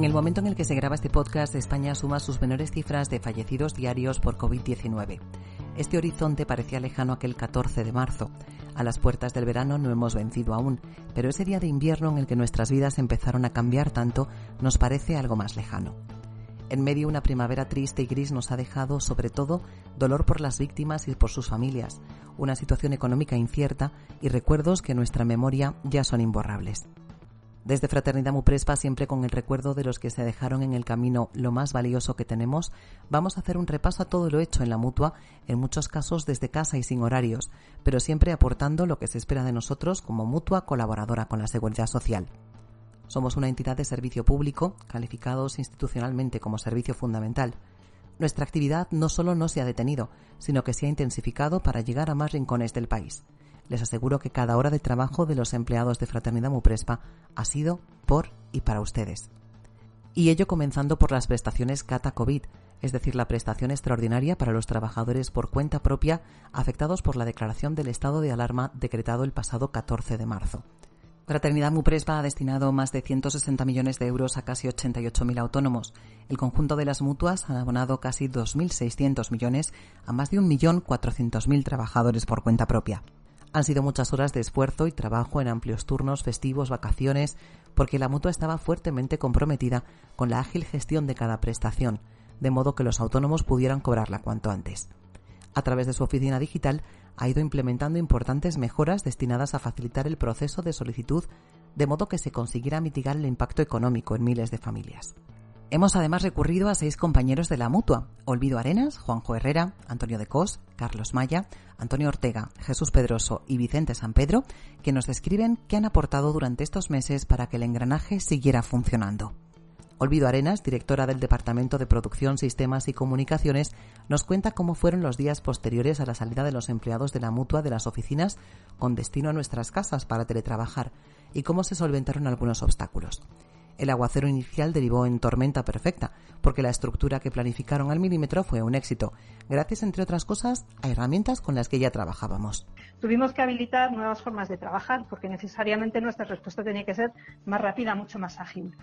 En el momento en el que se graba este podcast, España suma sus menores cifras de fallecidos diarios por COVID-19. Este horizonte parecía lejano aquel 14 de marzo. A las puertas del verano no hemos vencido aún, pero ese día de invierno en el que nuestras vidas empezaron a cambiar tanto nos parece algo más lejano. En medio una primavera triste y gris nos ha dejado, sobre todo, dolor por las víctimas y por sus familias, una situación económica incierta y recuerdos que en nuestra memoria ya son imborrables. Desde Fraternidad Muprespa, siempre con el recuerdo de los que se dejaron en el camino lo más valioso que tenemos, vamos a hacer un repaso a todo lo hecho en la mutua, en muchos casos desde casa y sin horarios, pero siempre aportando lo que se espera de nosotros como mutua colaboradora con la Seguridad Social. Somos una entidad de servicio público, calificados institucionalmente como servicio fundamental. Nuestra actividad no solo no se ha detenido, sino que se ha intensificado para llegar a más rincones del país les aseguro que cada hora de trabajo de los empleados de Fraternidad Muprespa ha sido por y para ustedes. Y ello comenzando por las prestaciones Cata COVID, es decir, la prestación extraordinaria para los trabajadores por cuenta propia afectados por la declaración del estado de alarma decretado el pasado 14 de marzo. Fraternidad Muprespa ha destinado más de 160 millones de euros a casi 88.000 autónomos. El conjunto de las mutuas ha abonado casi 2.600 millones a más de 1.400.000 trabajadores por cuenta propia. Han sido muchas horas de esfuerzo y trabajo en amplios turnos, festivos, vacaciones, porque la mutua estaba fuertemente comprometida con la ágil gestión de cada prestación, de modo que los autónomos pudieran cobrarla cuanto antes. A través de su oficina digital ha ido implementando importantes mejoras destinadas a facilitar el proceso de solicitud, de modo que se consiguiera mitigar el impacto económico en miles de familias. Hemos además recurrido a seis compañeros de la mutua: Olvido Arenas, Juanjo Herrera, Antonio de Cos, Carlos Maya, Antonio Ortega, Jesús Pedroso y Vicente San Pedro, que nos describen qué han aportado durante estos meses para que el engranaje siguiera funcionando. Olvido Arenas, directora del Departamento de Producción, Sistemas y Comunicaciones, nos cuenta cómo fueron los días posteriores a la salida de los empleados de la mutua de las oficinas con destino a nuestras casas para teletrabajar y cómo se solventaron algunos obstáculos. El aguacero inicial derivó en tormenta perfecta, porque la estructura que planificaron al milímetro fue un éxito, gracias, entre otras cosas, a herramientas con las que ya trabajábamos. Tuvimos que habilitar nuevas formas de trabajar, porque necesariamente nuestra respuesta tenía que ser más rápida, mucho más ágil.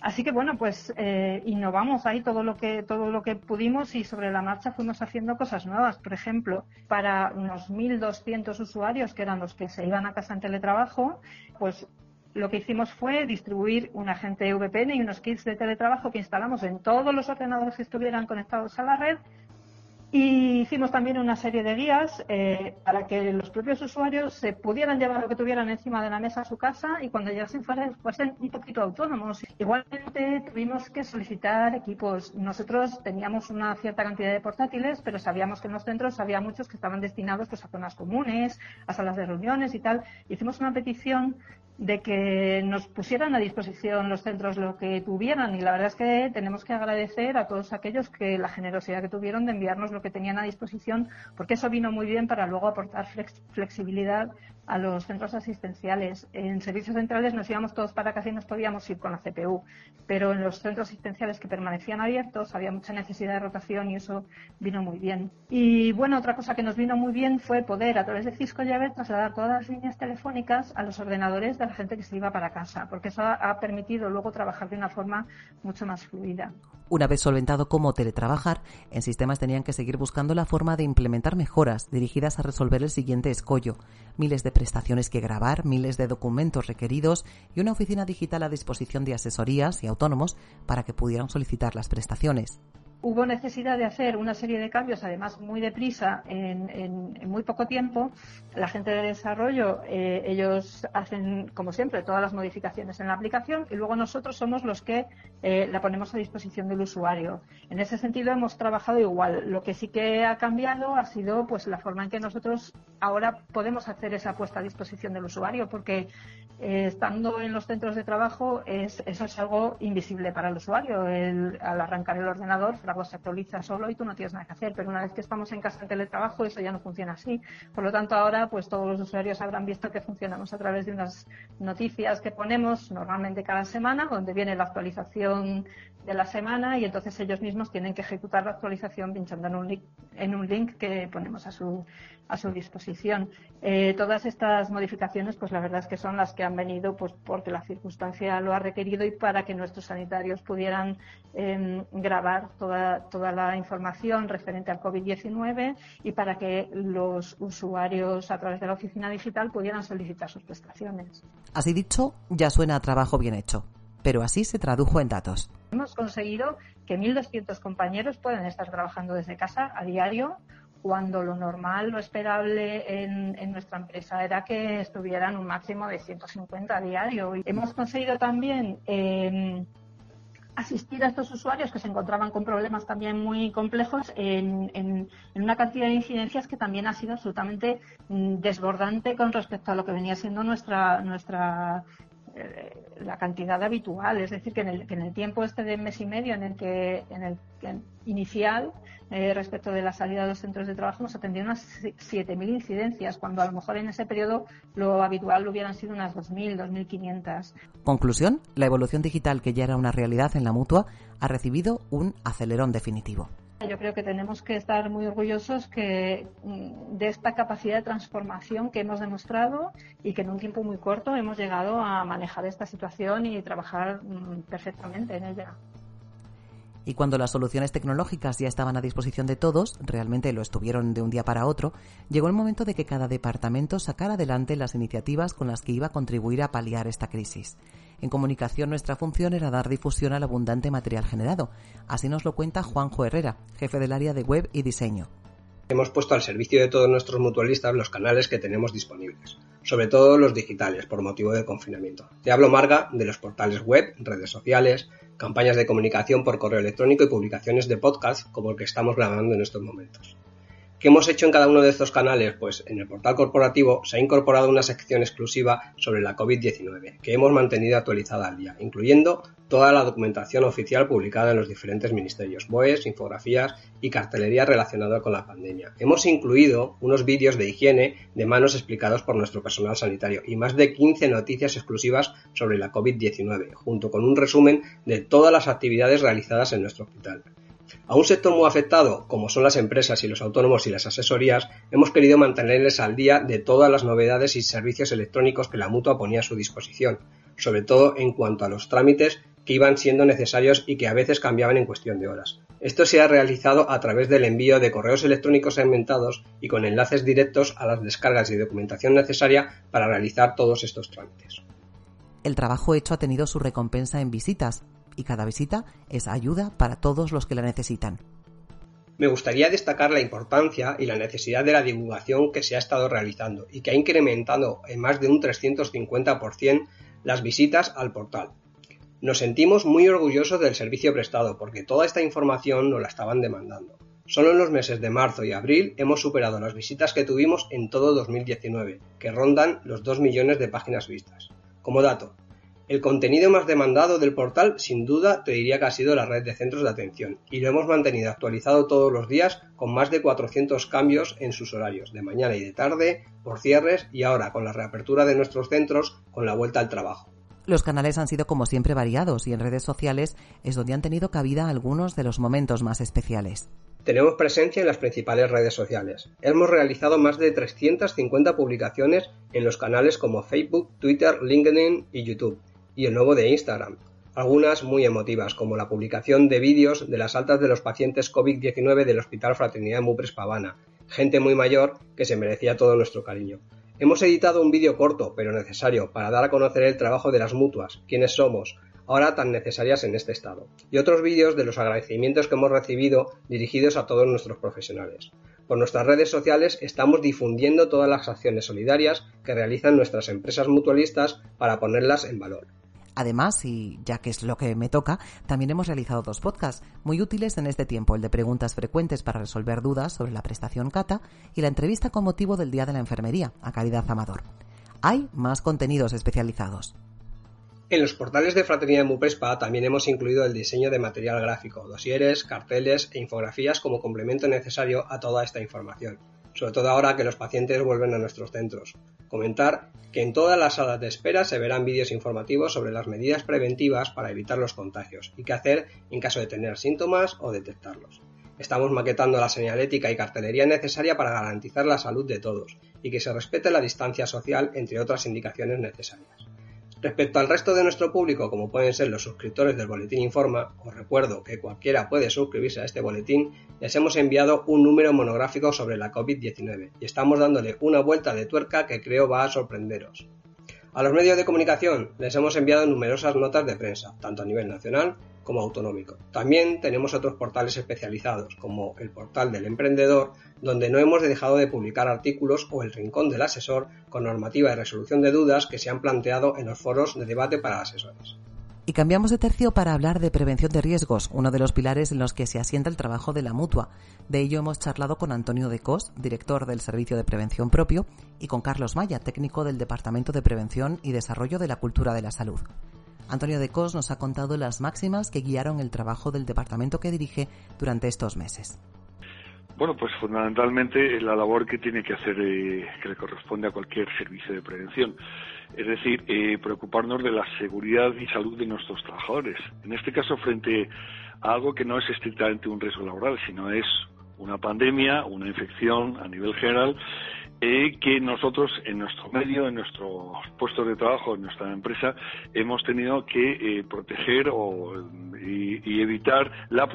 Así que bueno, pues eh, innovamos ahí todo lo que todo lo que pudimos y sobre la marcha fuimos haciendo cosas nuevas. Por ejemplo, para unos 1.200 usuarios que eran los que se iban a casa en teletrabajo, pues lo que hicimos fue distribuir un agente VPN y unos kits de teletrabajo que instalamos en todos los ordenadores que estuvieran conectados a la red. Y hicimos también una serie de guías eh, para que los propios usuarios se pudieran llevar lo que tuvieran encima de la mesa a su casa y cuando llegasen fuera fuesen un poquito autónomos. Igualmente tuvimos que solicitar equipos. Nosotros teníamos una cierta cantidad de portátiles, pero sabíamos que en los centros había muchos que estaban destinados pues, a zonas comunes, a salas de reuniones y tal. Hicimos una petición de que nos pusieran a disposición los centros lo que tuvieran y la verdad es que tenemos que agradecer a todos aquellos que la generosidad que tuvieron de enviarnos lo que tenían a disposición porque eso vino muy bien para luego aportar flexibilidad a los centros asistenciales. En servicios centrales nos íbamos todos para casa y nos podíamos ir con la CPU, pero en los centros asistenciales que permanecían abiertos había mucha necesidad de rotación y eso vino muy bien. Y bueno, otra cosa que nos vino muy bien fue poder a través de Cisco Llave trasladar todas las líneas telefónicas a los ordenadores de la gente que se iba para casa, porque eso ha permitido luego trabajar de una forma mucho más fluida. Una vez solventado cómo teletrabajar, en sistemas tenían que seguir buscando la forma de implementar mejoras dirigidas a resolver el siguiente escollo. Miles de prestaciones que grabar, miles de documentos requeridos y una oficina digital a disposición de asesorías y autónomos para que pudieran solicitar las prestaciones hubo necesidad de hacer una serie de cambios, además muy deprisa, en, muy poco tiempo. La gente de desarrollo, eh, ellos hacen, como siempre, todas las modificaciones en la aplicación y luego nosotros somos los que eh, la ponemos a disposición del usuario. En ese sentido hemos trabajado igual. Lo que sí que ha cambiado ha sido pues la forma en que nosotros ahora podemos hacer esa puesta a disposición del usuario, porque eh, estando en los centros de trabajo es, eso es algo invisible para el usuario. al arrancar el ordenador, catálogo se actualiza solo y tú no tienes nada que hacer. Pero una vez que estamos en casa en teletrabajo, eso ya no funciona así. Por lo tanto, ahora pues todos los usuarios habrán visto que funcionamos a través de unas noticias que ponemos normalmente cada semana, donde viene la actualización de la semana y entonces ellos mismos tienen que ejecutar la actualización pinchando en un link, en un link que ponemos a su, a su disposición. Eh, todas estas modificaciones, pues la verdad es que son las que han venido pues porque la circunstancia lo ha requerido y para que nuestros sanitarios pudieran em, grabar toda, toda la información referente al COVID-19 y para que los usuarios a través de la oficina digital pudieran solicitar sus prestaciones. Así dicho, ya suena a trabajo bien hecho pero así se tradujo en datos. Hemos conseguido que 1.200 compañeros puedan estar trabajando desde casa a diario cuando lo normal, lo esperable en, nuestra empresa era que estuvieran un máximo de 150 a diario. hemos conseguido también em, asistir a estos usuarios que se encontraban con problemas también muy complejos en, en, una cantidad de incidencias que también ha sido absolutamente mm, desbordante con respecto a lo que venía siendo nuestra, nuestra la cantidad habitual, es decir, que en, el, tiempo este de mes y medio en el que, en el inicial eh, respecto de la salida de los centros de trabajo nos atendieron unas 7.000 incidencias, cuando a lo mejor en ese periodo lo habitual hubieran sido unas 2.000, 2.500. Conclusión, la evolución digital que ya era una realidad en la mutua ha recibido un acelerón definitivo. Yo creo que tenemos que estar muy orgullosos que, mm, de esta capacidad de transformación que hemos demostrado y que en un tiempo muy corto hemos llegado a manejar esta situación y trabajar mm, perfectamente en ella. Y cuando las soluciones tecnológicas ya estaban a disposición de todos, realmente lo estuvieron de un día para otro, llegó el momento de que cada departamento sacara adelante las iniciativas con las que iba a contribuir a paliar esta crisis. En comunicación nuestra función era dar difusión al abundante material generado. Así nos lo cuenta Juanjo Herrera, jefe del área de web y diseño. Hemos puesto al servicio de todos nuestros mutualistas los canales que tenemos disponibles, sobre todo los digitales por motivo de confinamiento. Te hablo, Marga, de los portales web, redes sociales, campañas de comunicación por correo electrónico y publicaciones de podcast como el que estamos grabando en estos momentos. ¿Qué hemos hecho en cada uno de estos canales? Pues en el portal corporativo se ha incorporado una sección exclusiva sobre la COVID-19 que hemos mantenido actualizada al día, incluyendo toda la documentación oficial publicada en los diferentes ministerios, BOEs, infografías y cartelería relacionada con la pandemia. Hemos incluido unos vídeos de higiene de manos explicados por nuestro personal sanitario y más de 15 noticias exclusivas sobre la COVID-19, junto con un resumen de todas las actividades realizadas en nuestro hospital. A un sector muy afectado, como son las empresas y los autónomos y las asesorías, hemos querido mantenerles al día de todas las novedades y servicios electrónicos que la mutua ponía a su disposición, sobre todo en cuanto a los trámites que iban siendo necesarios y que a veces cambiaban en cuestión de horas. Esto se ha realizado a través del envío de correos electrónicos segmentados y con enlaces directos a las descargas y documentación necesaria para realizar todos estos trámites. El trabajo hecho ha tenido su recompensa en visitas, y cada visita es ayuda para todos los que la necesitan. Me gustaría destacar la importancia y la necesidad de la divulgación que se ha estado realizando y que ha incrementado en más de un 350% las visitas al portal. Nos sentimos muy orgullosos del servicio prestado porque toda esta información nos la estaban demandando. Solo en los meses de marzo y abril hemos superado las visitas que tuvimos en todo 2019, que rondan los 2 millones de páginas vistas. Como dato, el contenido más demandado del portal, sin duda, te diría que ha sido la red de centros de atención, y lo hemos mantenido actualizado todos los días con más de 400 cambios en sus horarios, de mañana y de tarde, por cierres y ahora con la reapertura de nuestros centros con la vuelta al trabajo. Los canales han sido como siempre variados y en redes sociales es donde han tenido cabida algunos de los momentos más especiales. Tenemos presencia en las principales redes sociales. Hemos realizado más de 350 publicaciones en los canales como Facebook, Twitter, LinkedIn y YouTube y el nuevo de Instagram, algunas muy emotivas, como la publicación de vídeos de las altas de los pacientes COVID-19 del Hospital Fraternidad Mupres Pavana, gente muy mayor que se merecía todo nuestro cariño. Hemos editado un vídeo corto, pero necesario, para dar a conocer el trabajo de las mutuas, quienes somos, ahora tan necesarias en este estado, y otros vídeos de los agradecimientos que hemos recibido dirigidos a todos nuestros profesionales. Por nuestras redes sociales estamos difundiendo todas las acciones solidarias que realizan nuestras empresas mutualistas para ponerlas en valor. Además, y ya que es lo que me toca, también hemos realizado dos podcasts muy útiles en este tiempo, el de preguntas frecuentes para resolver dudas sobre la prestación CATA y la entrevista con motivo del Día de la Enfermería a Caridad Amador. Hay más contenidos especializados. En los portales de Fraternidad Mupespa también hemos incluido el diseño de material gráfico, dosieres, carteles e infografías como complemento necesario a toda esta información, sobre todo ahora que los pacientes vuelven a nuestros centros. Comentar que en todas las salas de espera se verán vídeos informativos sobre las medidas preventivas para evitar los contagios y qué hacer en caso de tener síntomas o detectarlos. Estamos maquetando la señalética y cartelería necesaria para garantizar la salud de todos y que se respete la distancia social entre otras indicaciones necesarias. Respecto al resto de nuestro público, como pueden ser los suscriptores del Boletín Informa, os recuerdo que cualquiera puede suscribirse a este boletín, les hemos enviado un número monográfico sobre la COVID-19 y estamos dándole una vuelta de tuerca que creo va a sorprenderos. A los medios de comunicación les hemos enviado numerosas notas de prensa, tanto a nivel nacional como autonómico. También tenemos otros portales especializados, como el portal del emprendedor, donde no hemos dejado de publicar artículos o el rincón del asesor con normativa de resolución de dudas que se han planteado en los foros de debate para asesores. Y cambiamos de tercio para hablar de prevención de riesgos, uno de los pilares en los que se asienta el trabajo de la mutua. De ello hemos charlado con Antonio de Cos, director del Servicio de Prevención Propio, y con Carlos Maya, técnico del Departamento de Prevención y Desarrollo de la Cultura de la Salud. Antonio de Cos nos ha contado las máximas que guiaron el trabajo del departamento que dirige durante estos meses. Bueno, pues fundamentalmente la labor que tiene que hacer, eh, que le corresponde a cualquier servicio de prevención. Es decir, eh, preocuparnos de la seguridad y salud de nuestros trabajadores. En este caso, frente a algo que no es estrictamente un riesgo laboral, sino es una pandemia, una infección a nivel general eh, que nosotros en nuestro medio, en nuestro puesto de trabajo, en nuestra empresa, hemos tenido que eh, proteger o, y, evitar la,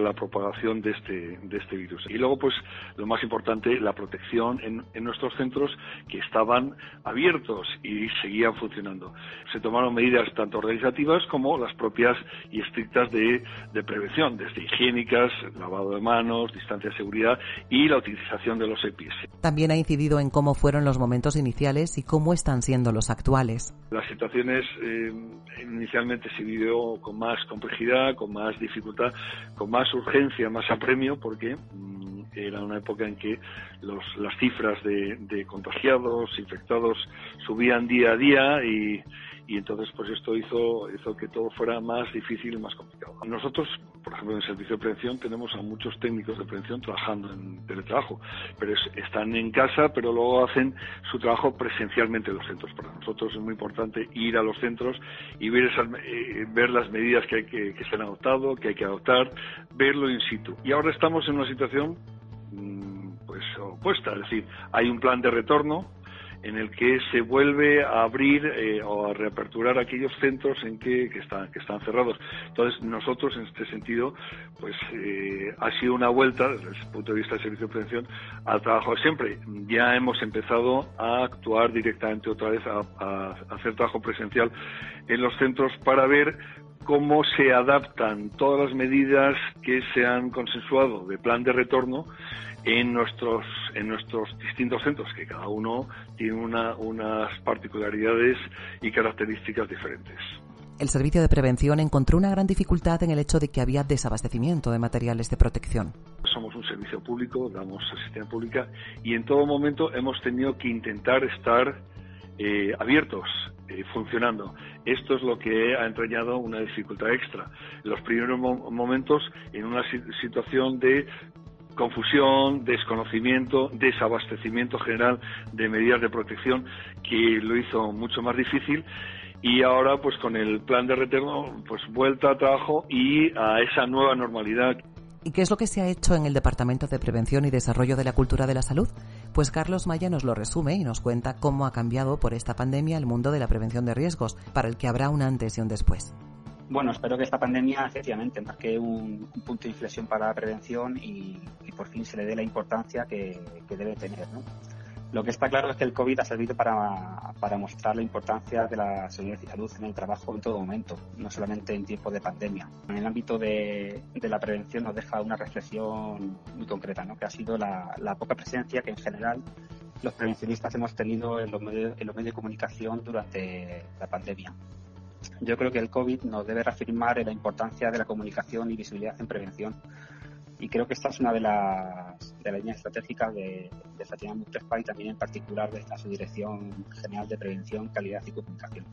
la propagación de este, de este virus. Y luego, pues, lo más importante, la protección en, en nuestros centros que estaban abiertos y seguían funcionando. Se tomaron medidas tanto organizativas como las propias y estrictas de, de prevención, desde higiénicas, lavado de manos, distancia de seguridad y la utilización de los EPIs. También ha incidido en cómo fueron los momentos iniciales y cómo están siendo los actuales. Las situaciones eh, inicialmente se vivió con más complejidad, con más dificultad, con más urgencia, más apremio, porque mm, era una época en que los, las cifras de, de contagiados, infectados, subían día a día y y entonces pues esto hizo, hizo que todo fuera más difícil y más complicado. Nosotros, por ejemplo, en el servicio de prevención tenemos a muchos técnicos de prevención trabajando en teletrabajo, pero están en casa, pero luego hacen su trabajo presencialmente en los centros. Para nosotros es muy importante ir a los centros y ver, esas, eh, ver las medidas que, hay que, que se han adoptado, que hay que adoptar, verlo in situ. Y ahora estamos en una situación mm, pues opuesta, es decir, hay un plan de retorno en el que se vuelve a abrir eh, o a reaperturar aquellos centros en que, están, que están cerrados. Entonces, nosotros, en este sentido, pues eh, ha sido una vuelta, desde el punto de vista del servicio de prevención, al trabajo de siempre. Ya hemos empezado a actuar directamente otra vez, a hacer trabajo presencial en los centros para ver cómo se adaptan todas las medidas que se han consensuado de plan de retorno en nuestros, en nuestros distintos centros, que cada uno tiene unas particularidades y características diferentes. El servicio de prevención encontró una gran dificultad en el hecho de que había desabastecimiento de materiales de protección. Somos un servicio público, damos asistencia pública y en todo momento hemos tenido que intentar estar eh, abiertos, funcionando. Esto es lo que ha entrañado una dificultad extra. Los primeros momentos, en una situación de confusión, desconocimiento, desabastecimiento general de medidas de protección que lo hizo mucho más difícil y ahora pues con el plan de retorno pues vuelta a trabajo y a esa nueva normalidad. ¿Y qué es lo que se ha hecho en el Departamento de Prevención y Desarrollo de la Cultura de la Salud? Pues Carlos Maya nos lo resume y nos cuenta cómo ha cambiado por esta pandemia el mundo de la prevención de riesgos, para el que habrá un antes y un después. Bueno, espero que esta pandemia efectivamente marque un, punto de inflexión para la prevención y, por fin se le dé la importancia que, debe tener. ¿no? Lo que está claro es que el COVID ha servido para, para, mostrar la importancia de la seguridad y salud en el trabajo en todo momento, no solamente en tiempos de pandemia. En el ámbito de, de la prevención nos deja una reflexión muy concreta, ¿no? que ha sido la, la poca presencia que en general los prevencionistas hemos tenido en los, medios, en los medios de comunicación durante la pandemia. Yo creo que el COVID nos debe reafirmar la importancia de la comunicación y visibilidad en prevención. Y creo que esta es una de las, de las líneas estratégicas de, de Fatiga y también en particular de esta subdirección general de prevención, calidad y comunicación.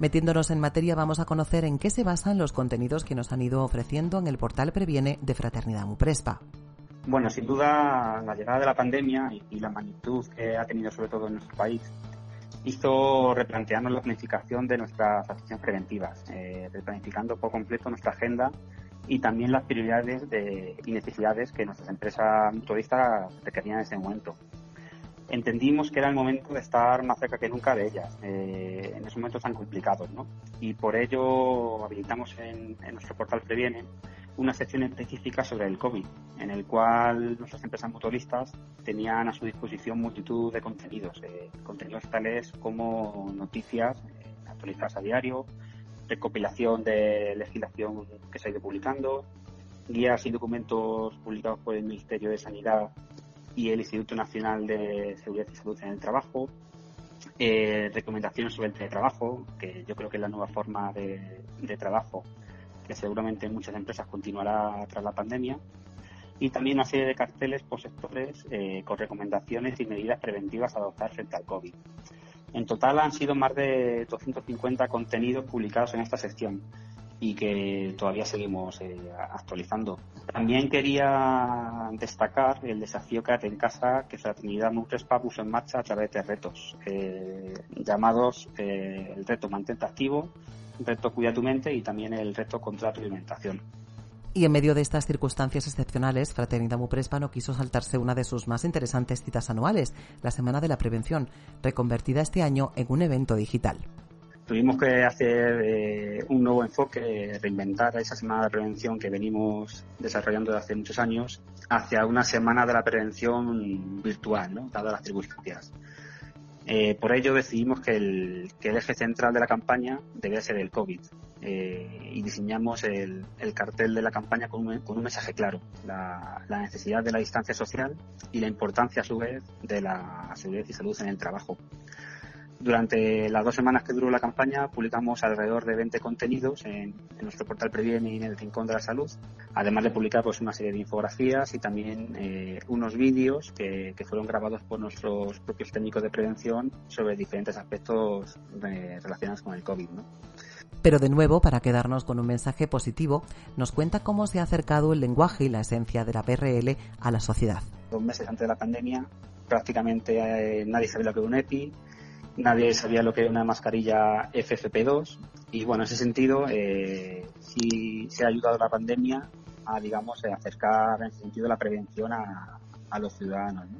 Metiéndonos en materia, vamos a conocer en qué se basan los contenidos que nos han ido ofreciendo en el portal Previene de Fraternidad Muprespa. Bueno, sin duda, la llegada de la pandemia y la magnitud que ha tenido sobre todo en nuestro país hizo replantearnos la planificación de nuestras acciones preventivas, eh, replanificando por completo nuestra agenda y también las prioridades y necesidades que nuestras empresas mutualistas requerían en ese momento entendimos que era el momento de estar más cerca que nunca de ellas, eh, en esos momentos tan complicados, ¿no? Y por ello habilitamos en, nuestro portal Previene una sección específica sobre el COVID, en el cual nuestras empresas motoristas tenían a su disposición multitud de contenidos, eh, contenidos tales como noticias eh, actualizadas a diario, recopilación de legislación que se ha ido publicando, guías y documentos publicados por el Ministerio de Sanidad y el Instituto Nacional de Seguridad y Salud en el Trabajo, eh, recomendaciones sobre el teletrabajo, que yo creo que es la nueva forma de, trabajo que seguramente en muchas empresas continuará tras la pandemia, y también una serie de carteles por sectores eh, con recomendaciones y medidas preventivas a adoptar frente al COVID. En total han sido más de 250 contenidos publicados en esta sección y que todavía seguimos eh, actualizando. También quería destacar el desafío que hace en casa que Fraternidad Nutrespa puso en marcha a través de retos eh, llamados eh, el reto Mantente Activo, reto Cuida tu Mente y también el reto Contra tu Alimentación. Y en medio de estas circunstancias excepcionales, Fraternidad Muprespa no quiso saltarse una de sus más interesantes citas anuales, la Semana de la Prevención, reconvertida este año en un evento digital tuvimos que hacer eh, un nuevo enfoque, reinventar esa semana de prevención que venimos desarrollando desde hace muchos años hacia una semana de la prevención virtual, ¿no? dadas las circunstancias. Eh, por ello decidimos que el, eje central de la campaña debía ser el COVID eh, y diseñamos el, cartel de la campaña con un, mensaje claro, la, la, necesidad de la distancia social y la importancia a su vez de la seguridad y salud en el trabajo. Durante las dos semanas que duró la campaña publicamos alrededor de 20 contenidos en, nuestro portal Previene y en el Rincón de la Salud, además de publicar pues, una serie de infografías y también eh, unos vídeos que, fueron grabados por nuestros propios técnicos de prevención sobre diferentes aspectos relacionados con el COVID. Pero de nuevo, para quedarnos con un mensaje positivo, nos cuenta cómo se ha acercado el lenguaje y la esencia de la PRL a la sociedad. Dos meses antes de la pandemia, prácticamente eh, nadie sabía lo que era un EPI, nadie sabía lo que era una mascarilla FFP2 y bueno, en ese sentido eh, sí se ha ayudado la pandemia a, digamos, acercar en ese sentido la prevención a, a los ciudadanos. ¿no?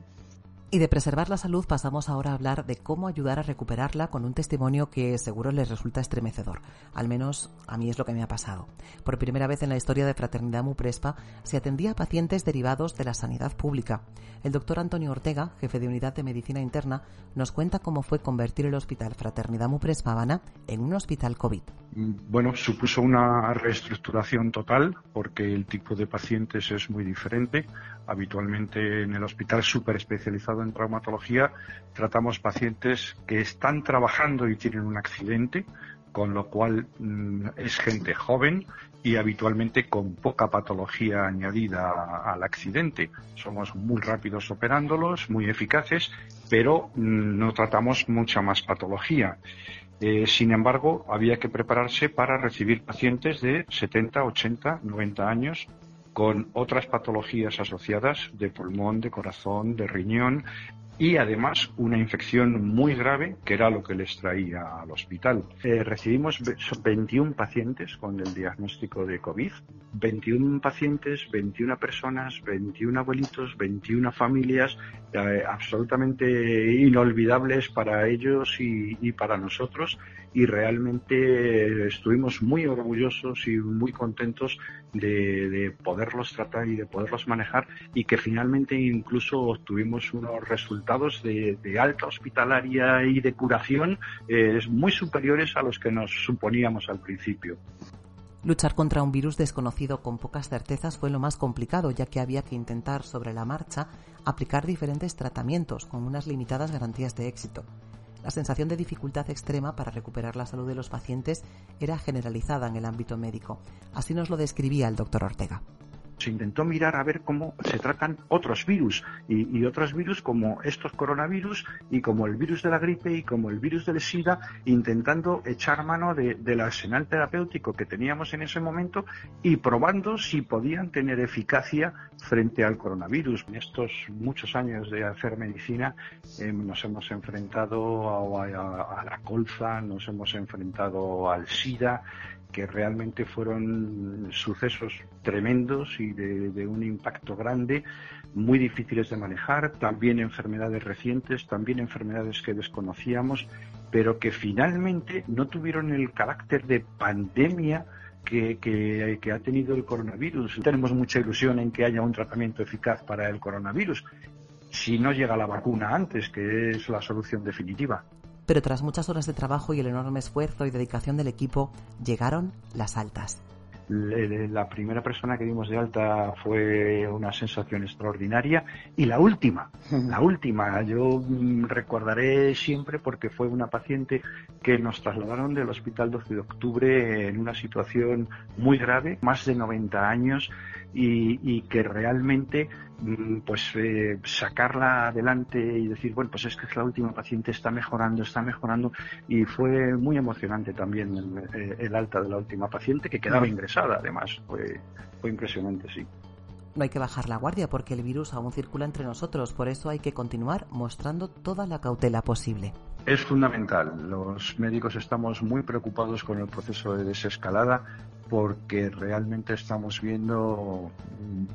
Y de preservar la salud pasamos ahora a hablar de cómo ayudar a recuperarla con un testimonio que seguro les resulta estremecedor. Al menos a mí es lo que me ha pasado. Por primera vez en la historia de Fraternidad Muprespa se atendía a pacientes derivados de la sanidad pública. El doctor Antonio Ortega, jefe de unidad de medicina interna, nos cuenta cómo fue convertir el hospital Fraternidad Muprespa Habana en un hospital COVID. Bueno, supuso una reestructuración total porque el tipo de pacientes es muy diferente. Habitualmente en el hospital súper especializado en traumatología tratamos pacientes que están trabajando y tienen un accidente, con lo cual mm, es gente joven y habitualmente con poca patología añadida al accidente. Somos muy rápidos operándolos, muy eficaces, pero mm, no tratamos mucha más patología. Eh, sin embargo, había que prepararse para recibir pacientes de 70, 80, 90 años con otras patologías asociadas de pulmón, de corazón, de riñón y además una infección muy grave que era lo que les traía al hospital. Eh, recibimos 21 pacientes con el diagnóstico de COVID, 21 pacientes, 21 personas, 21 abuelitos, 21 familias eh, absolutamente inolvidables para ellos y para nosotros y realmente estuvimos muy orgullosos y muy contentos de, poderlos tratar y de poderlos manejar y que finalmente incluso obtuvimos unos resultados de, alta hospitalaria y de curación eh, muy superiores a los que nos suponíamos al principio. Luchar contra un virus desconocido con pocas certezas fue lo más complicado, ya que había que intentar sobre la marcha aplicar diferentes tratamientos con unas limitadas garantías de éxito. La sensación de dificultad extrema para recuperar la salud de los pacientes era generalizada en el ámbito médico. Así nos lo describía el doctor Ortega. Se intentó mirar a ver cómo se tratan otros virus y, otros virus como estos coronavirus y como el virus de la gripe y como el virus del SIDA, intentando echar mano del arsenal terapéutico que teníamos en ese momento y probando si podían tener eficacia frente al coronavirus. En estos muchos años de hacer medicina eh, nos hemos enfrentado a, a la colza, nos hemos enfrentado al SIDA que realmente fueron sucesos tremendos y de, un impacto grande, muy difíciles de manejar, también enfermedades recientes, también enfermedades que desconocíamos, pero que finalmente no tuvieron el carácter de pandemia que, que, ha tenido el coronavirus. Tenemos mucha ilusión en que haya un tratamiento eficaz para el coronavirus, si no llega la vacuna antes, que es la solución definitiva pero tras muchas horas de trabajo y el enorme esfuerzo y dedicación del equipo, llegaron las altas. La primera persona que dimos de alta fue una sensación extraordinaria y la última, la última, yo mm, recordaré siempre porque fue una paciente que nos trasladaron del hospital 12 de octubre en una situación muy grave, más de 90 años y, que realmente pues eh, sacarla adelante y decir bueno pues es que es la última paciente está mejorando está mejorando y fue muy emocionante también el, eh, alta de la última paciente que quedaba ingresada además. Fue, fue impresionante sí. No hay que bajar la guardia porque el virus aún circula entre nosotros, por eso hay que continuar mostrando toda la cautela posible. Es fundamental. Los médicos estamos muy preocupados con el proceso de desescalada porque realmente estamos viendo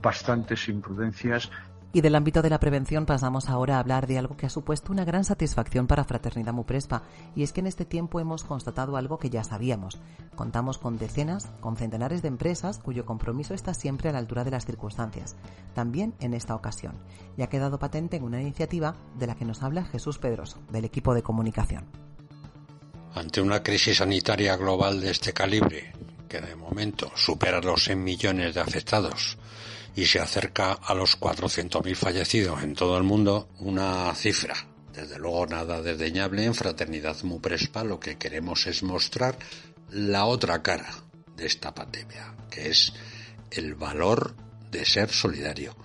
bastantes imprudencias y del ámbito de la prevención pasamos ahora a hablar de algo que ha supuesto una gran satisfacción para Fraternidad Muprespa, y es que en este tiempo hemos constatado algo que ya sabíamos. Contamos con decenas, con centenares de empresas cuyo compromiso está siempre a la altura de las circunstancias. También en esta ocasión. Y ha quedado patente en una iniciativa de la que nos habla Jesús Pedroso, del equipo de comunicación. Ante una crisis sanitaria global de este calibre, que de momento supera los 100 millones de afectados, y se acerca a los 400.000 fallecidos en todo el mundo, una cifra. Desde luego nada desdeñable en Fraternidad Muprespa, lo que queremos es mostrar la otra cara de esta pandemia, que es el valor de ser solidario.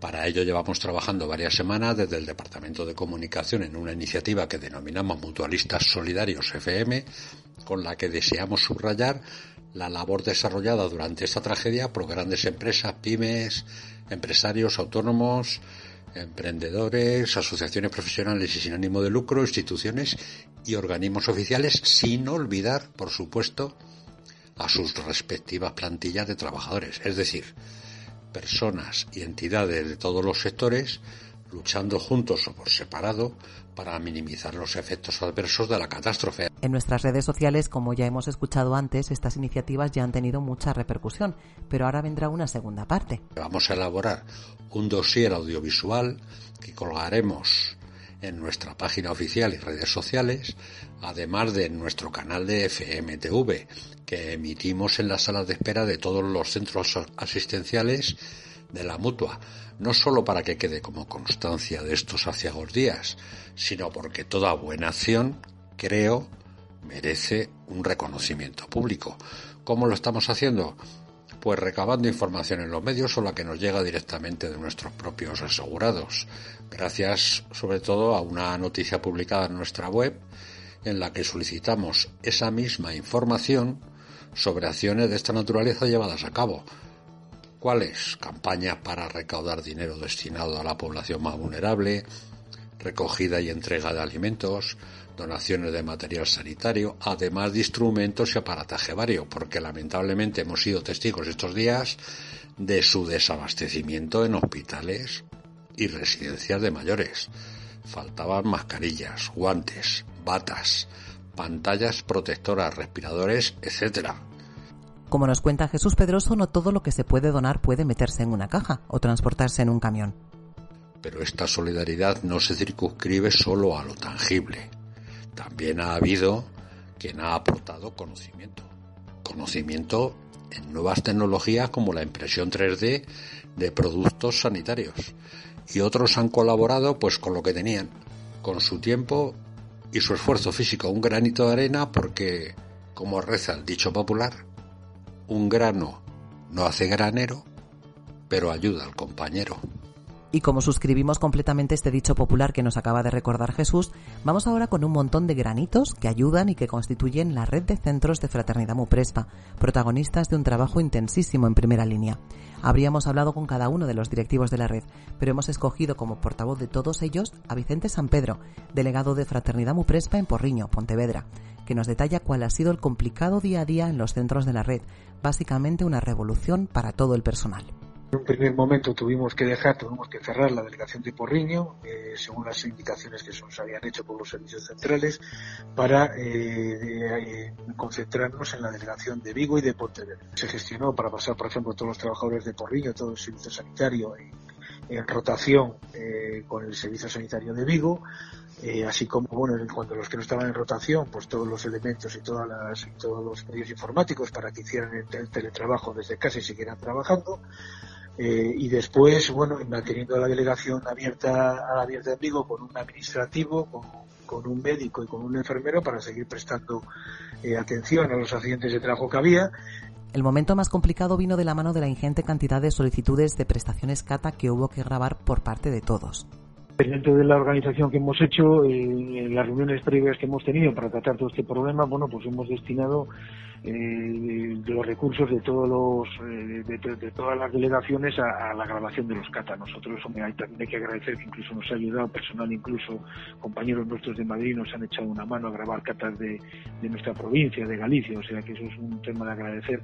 Para ello llevamos trabajando varias semanas desde el Departamento de Comunicación en una iniciativa que denominamos Mutualistas Solidarios FM, con la que deseamos subrayar la labor desarrollada durante esta tragedia por grandes empresas, pymes, empresarios autónomos, emprendedores, asociaciones profesionales y sin ánimo de lucro, instituciones y organismos oficiales, sin olvidar, por supuesto, a sus respectivas plantillas de trabajadores, es decir, personas y entidades de todos los sectores luchando juntos o por separado para minimizar los efectos adversos de la catástrofe. En nuestras redes sociales, como ya hemos escuchado antes, estas iniciativas ya han tenido mucha repercusión, pero ahora vendrá una segunda parte. Vamos a elaborar un dossier audiovisual que colgaremos en nuestra página oficial y redes sociales, además de nuestro canal de FMTV, que emitimos en las salas de espera de todos los centros asistenciales de la mutua, no solo para que quede como constancia de estos aciagos días, sino porque toda buena acción, creo, merece un reconocimiento público. ¿Cómo lo estamos haciendo? Pues recabando información en los medios o la que nos llega directamente de nuestros propios asegurados, gracias sobre todo a una noticia publicada en nuestra web en la que solicitamos esa misma información sobre acciones de esta naturaleza llevadas a cabo, ¿Cuáles? Campañas para recaudar dinero destinado a la población más vulnerable, recogida y entrega de alimentos, donaciones de material sanitario, además de instrumentos y aparataje vario, porque lamentablemente hemos sido testigos estos días de su desabastecimiento en hospitales y residencias de mayores. Faltaban mascarillas, guantes, batas, pantallas protectoras, respiradores, etcétera. Como nos cuenta Jesús Pedroso, no todo lo que se puede donar puede meterse en una caja o transportarse en un camión. Pero esta solidaridad no se circunscribe solo a lo tangible. También ha habido quien ha aportado conocimiento. Conocimiento en nuevas tecnologías como la impresión 3D de productos sanitarios. Y otros han colaborado pues con lo que tenían, con su tiempo y su esfuerzo físico, un granito de arena porque, como reza el dicho popular, un grano no hace granero, pero ayuda al compañero. Y como suscribimos completamente este dicho popular que nos acaba de recordar Jesús, vamos ahora con un montón de granitos que ayudan y que constituyen la red de centros de Fraternidad Muprespa, protagonistas de un trabajo intensísimo en primera línea. Habríamos hablado con cada uno de los directivos de la red, pero hemos escogido como portavoz de todos ellos a Vicente San Pedro, delegado de Fraternidad Muprespa en Porriño, Pontevedra, que nos detalla cuál ha sido el complicado día a día en los centros de la red, básicamente una revolución para todo el personal. En un primer momento tuvimos que dejar, tuvimos que cerrar la delegación de Porriño, eh, según las indicaciones que se nos habían hecho por los servicios centrales, para eh, eh, concentrarnos en la delegación de Vigo y de Pontevedra. Se gestionó para pasar, por ejemplo, todos los trabajadores de Porriño, todo el servicio sanitario en, en rotación con el servicio sanitario de Vigo. Eh, así como bueno cuando los que no estaban en rotación pues todos los elementos y todas las todos los medios informáticos para que hicieran el teletrabajo desde casa y siguieran trabajando eh, y después, bueno, manteniendo la delegación abierta, abierta en Vigo con un administrativo, con, un médico y con un enfermero para seguir prestando eh, atención a los accidentes de trabajo que había. El momento más complicado vino de la mano de la ingente cantidad de solicitudes de prestaciones CATA que hubo que grabar por parte de todos. Dentro de la organización que hemos hecho, eh, en las reuniones previas que hemos tenido para tratar todo este problema, bueno, pues hemos destinado eh, de los recursos de todos los eh, de, todas las delegaciones a, la grabación de los catas. Nosotros también hay que agradecer que incluso nos ha ayudado personal, incluso compañeros nuestros de Madrid nos han echado una mano a grabar catas de, nuestra provincia, de Galicia, o sea que eso es un tema de agradecer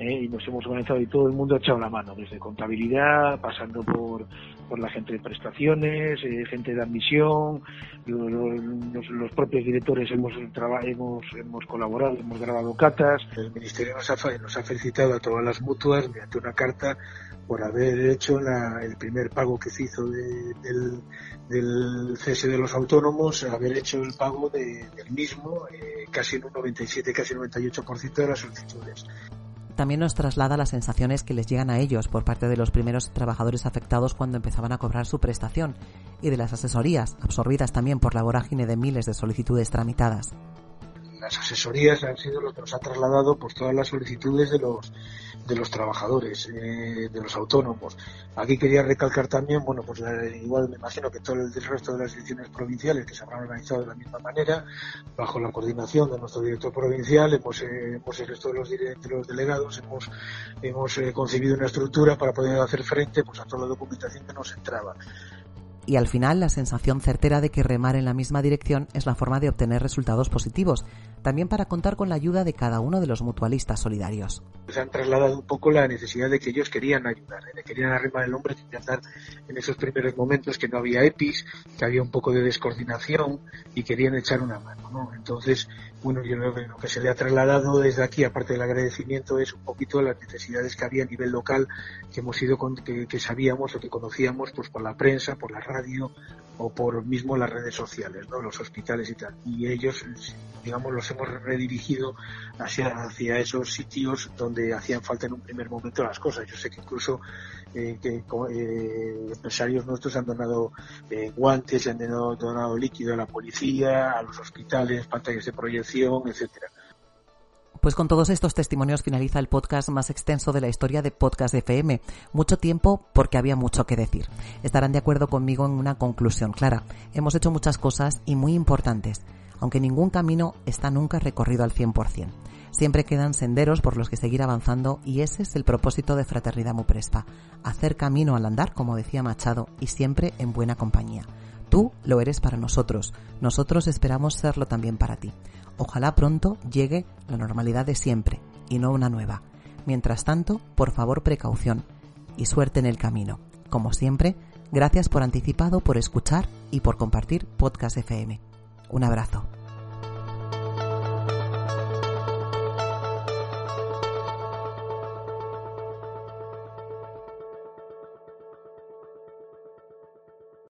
eh, y nos hemos organizado y todo el mundo ha echado la mano, desde contabilidad, pasando por, por la gente de prestaciones, eh, gente de admisión, los, propios directores hemos, hemos, hemos colaborado, hemos grabado catas, el Ministerio nos ha, nos ha felicitado a todas las mutuas mediante una carta por haber hecho el primer pago que se hizo del, del, cese de los autónomos, haber hecho el pago del mismo, eh, casi en un 97, casi 98% de las solicitudes. También nos traslada las sensaciones que les llegan a ellos por parte de los primeros trabajadores afectados cuando empezaban a cobrar su prestación y de las asesorías, absorbidas también por la vorágine de miles de solicitudes tramitadas las asesorías han sido lo que nos ha trasladado pues todas las solicitudes de los de los trabajadores, eh, de los autónomos. Aquí quería recalcar también, bueno, pues igual me imagino que todo el, resto de las direcciones provinciales que se habrán organizado de la misma manera, bajo la coordinación de nuestro director provincial, hemos, eh, el resto de los, de delegados, hemos, hemos eh, concebido una estructura para poder hacer frente pues a toda la documentación que nos entraba y al final la sensación certera de que remar en la misma dirección es la forma de obtener resultados positivos, también para contar con la ayuda de cada uno de los mutualistas solidarios. Se han trasladado un poco la necesidad de que ellos querían ayudar, querían arrimar el hombro, querían dar en esos primeros momentos que no había EPIs, que había un poco de descoordinación y querían echar una mano. ¿no? Entonces, bueno, yo creo que lo que se le ha trasladado desde aquí, aparte del agradecimiento, es un poquito las necesidades que había a nivel local, que hemos ido con, que, sabíamos o que conocíamos pues por la prensa, por la radio o por mismo las redes sociales, ¿no? los hospitales y tal. Y ellos, digamos, los hemos redirigido hacia, hacia esos sitios donde hacían falta en un primer momento las cosas. Yo sé que incluso eh, que eh, empresarios nuestros han donado eh, guantes, han donado, donado líquido a la policía, a los hospitales, pantallas de proyección, etcétera. Pues con todos estos testimonios finaliza el podcast más extenso de la historia de Podcast FM. Mucho tiempo porque había mucho que decir. Estarán de acuerdo conmigo en una conclusión clara. Hemos hecho muchas cosas y muy importantes, aunque ningún camino está nunca recorrido al 100%. Siempre quedan senderos por los que seguir avanzando y ese es el propósito de Fraternidad Muprespa. Hacer camino al andar, como decía Machado, y siempre en buena compañía. Tú lo eres para nosotros, nosotros esperamos serlo también para ti. Ojalá pronto llegue la normalidad de siempre y no una nueva. Mientras tanto, por favor precaución y suerte en el camino. Como siempre, gracias por anticipado, por escuchar y por compartir Podcast FM. Un abrazo.